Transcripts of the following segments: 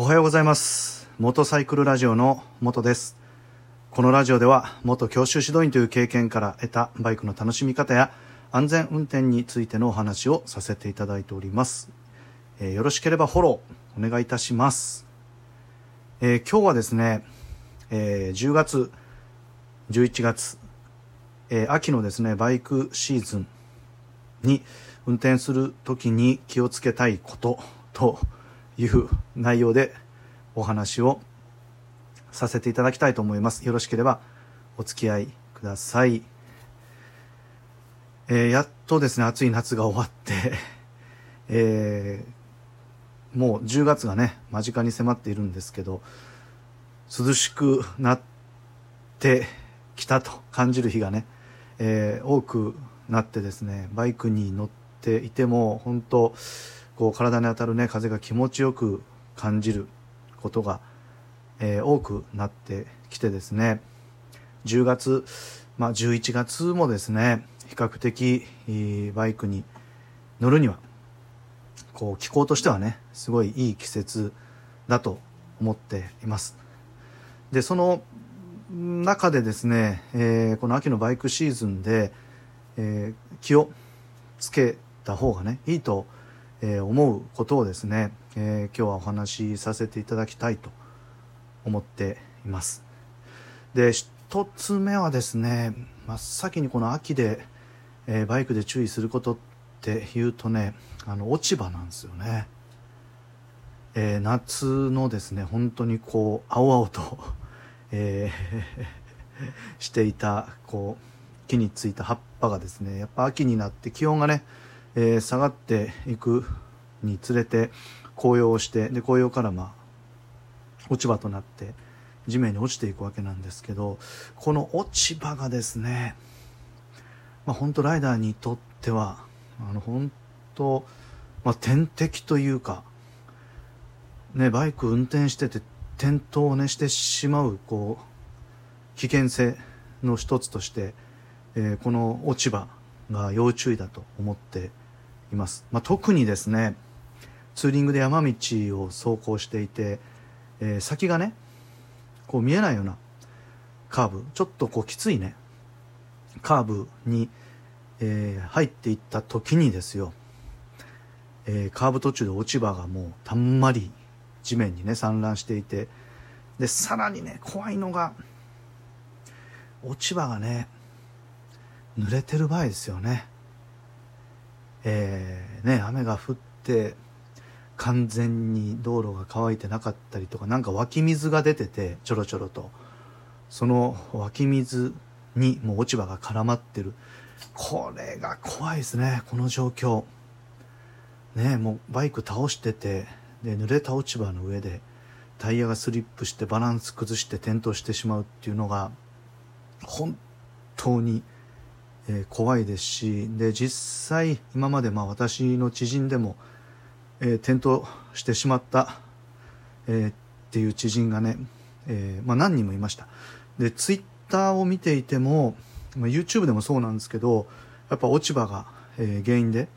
おはようございます。元サイクルラジオの元です。このラジオでは元教習指導員という経験から得たバイクの楽しみ方や安全運転についてのお話をさせていただいております、えー、よろしければフォローお願いいたします、えー、今日はですね、えー、10月11月、え秋のですねバイクシーズンに運転する時に気をつけたいことという内容でお話をさせていただきたいと思います。よろしければお付き合いください。えー、やっとですね、暑い夏が終わって、えー、もう10月がね、間近に迫っているんですけど、涼しくなってきたと感じる日がね、えー、多くなってですね、バイクに乗っていても、本当こう体に当たるね風が気持ちよく感じることが、えー、多くなってきてですね。10月、まあ、11月もですね比較的バイクに乗るにはこう気候としてはねすごいいい季節だと思っています。でその中でですね、えー、この秋のバイクシーズンで、えー、気をつけた方がねいいと思いますえー、思うことをですね、えー、今日はお話しさせていただきたいと思っています。で一つ目はですね真っ先にこの秋で、えー、バイクで注意することっていうとねあの落ち葉なんですよね。えー、夏のですね本当にこう青々と、えー、していたこう木についた葉っぱがですねやっぱ秋になって気温がねえー、下がっていくにつれて紅葉をしてで紅葉からまあ落ち葉となって地面に落ちていくわけなんですけどこの落ち葉がですねまあ本当ライダーにとってはあの本当、まあ、天敵というかねバイク運転してて転倒をねしてしまうこう危険性の一つとして、えー、この落ち葉が要注意だと思っています、まあ、特にですねツーリングで山道を走行していて、えー、先がねこう見えないようなカーブちょっとこうきついねカーブに、えー、入っていった時にですよ、えー、カーブ途中で落ち葉がもうたんまり地面にね散乱していてでさらにね怖いのが落ち葉がね濡れてる場合ですよね。えー、ね雨が降って完全に道路が乾いてなかったりとかなんか湧き水が出ててちょろちょろと。その湧き水にもう落ち葉が絡まってる。これが怖いですねこの状況。ねもうバイク倒しててで濡れた落ち葉の上でタイヤがスリップしてバランス崩して転倒してしまうっていうのが本当にえ、怖いですしで実際今までまあ私の知人でも、え、転倒してしまった、え、っていう知人がね、えまあ、何人もいました。でツイッターを見ていても、まあ、YouTube でもそうなんですけどやっぱ落ち葉が、え原因で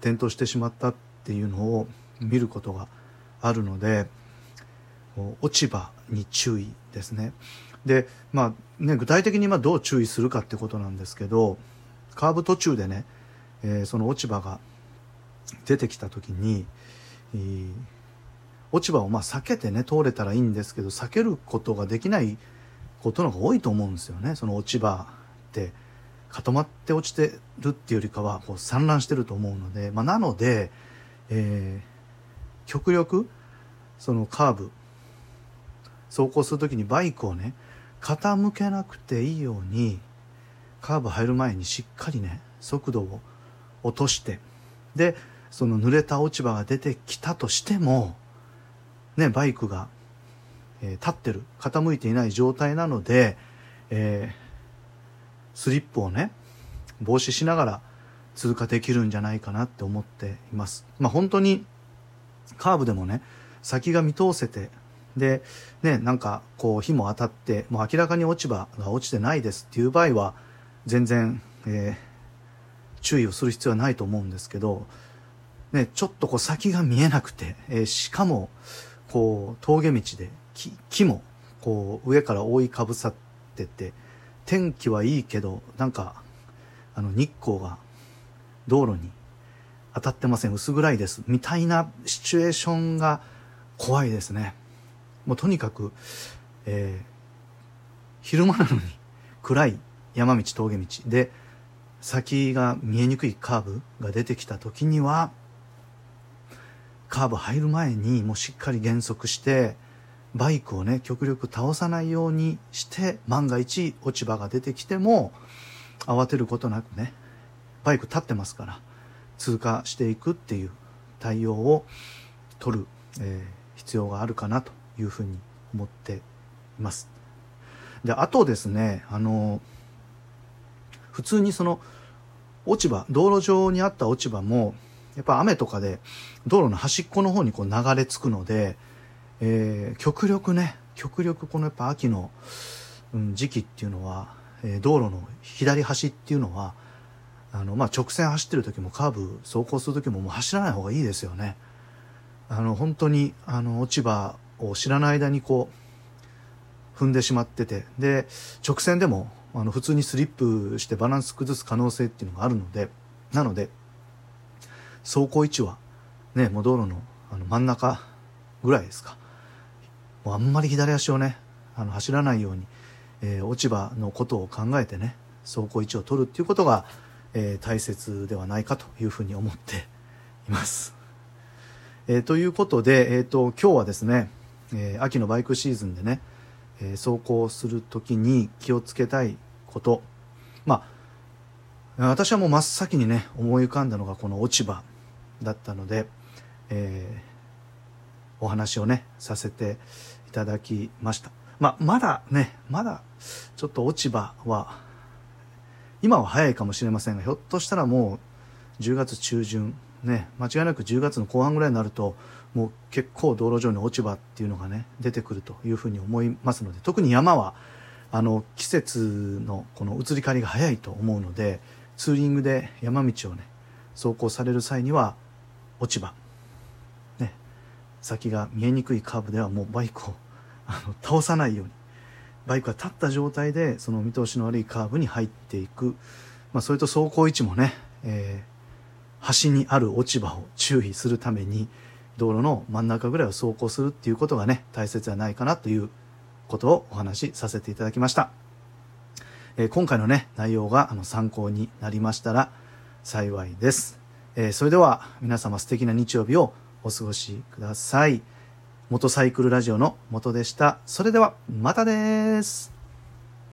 転倒してしまったっていうのを見ることがあるので落ち葉に注意ですね。でまあね具体的にまどう注意するかってことなんですけどカーブ途中でね、えー、その落ち葉が出てきた時に、えー、落ち葉をまあ避けてね通れたらいいんですけど避けることができないことの方が多いと思うんですよね。その落ち葉って固まって落ちてるっていうよりかはこう散乱してると思うので、まあ、なので、えー、極力そのカーブ走行する時にバイクをね傾けなくていいようにカーブ入る前にしっかりね速度を落としてでその濡れた落ち葉が出てきたとしてもねバイクが、えー、立ってる傾いていない状態なので、えー、スリップをね防止しながら通過できるんじゃないかなって思っています。まあ本当にカーブでもね先が見通せてで、ね、なんかこう火も当たってもう明らかに落ち葉が落ちてないですっていう場合は全然、えー、注意をする必要はないと思うんですけど、ね、ちょっとこう先が見えなくて、えー、しかもこう峠道で木木もこう上から覆いかぶさってて天気はいいけどなんかあの日光が道路に当たってません。薄暗いです。みたいなシチュエーションが怖いですね。もうとにかく、えー、昼間なのに暗い山道峠道で先が見えにくいカーブが出てきた時にはカーブ入る前にもうしっかり減速してバイクをね極力倒さないようにして万が一落ち葉が出てきても慌てることなくねバイク立ってますから通過していくっていう対応を取る、えー、必要があるかなと。いうふうに思っています。であとですねあの普通にその落ち葉道路上にあった落ち葉もやっぱ雨とかで道路の端っこの方にこう流れ着くので、えー、極力ね極力このやっぱ秋の、うん、時期っていうのは、えー、道路の左端っていうのはあの、まあ、直線走ってる時もカーブ走行する時ももう走らない方がいいですよね。あの本当にあの落ち葉を知らない間にこう踏んでしまっててで直線でもあの普通にスリップしてバランス崩す可能性っていうのがあるのでなので走行位置はねもう道路のあの真ん中ぐらいですかもうあんまり左足をねあの走らないように、えー、落ち葉のことを考えてね走行位置を取るっていうことが、えー、大切ではないかというふうに思っています。えー、ということで、えーと、今日はですね、え秋のバイクシーズンでね、え走行する時に気をつけたいことまあ私はもう真っ先にね思い浮かんだのがこの落ち葉だったので、えー、お話をねさせていただきました。まあ、まだねまだちょっと落ち葉は今は早いかもしれませんがひょっとしたらもう10月中旬ね間違いなく10月の後半ぐらいになるともう結構道路上に落ち葉っていうのがね出てくるというふうに思いますので特に山はあの季節のこの移り変わりが早いと思うのでツーリングで山道をね走行される際には落ち葉、ね、先が見えにくいカーブではもうバイクをあの倒さないように。バイクが立った状態でその見通しの悪いカーブに入っていく、まあ、それと走行位置もね、えー、端にある落ち葉を注意するために道路の真ん中ぐらいを走行するっていうことがね大切じゃないかなということをお話しさせていただきました、えー、今回のね内容があの参考になりましたら幸いですえー、それでは皆様素敵な日曜日をお過ごしください。元サイクルラジオの元でした。それではまたです。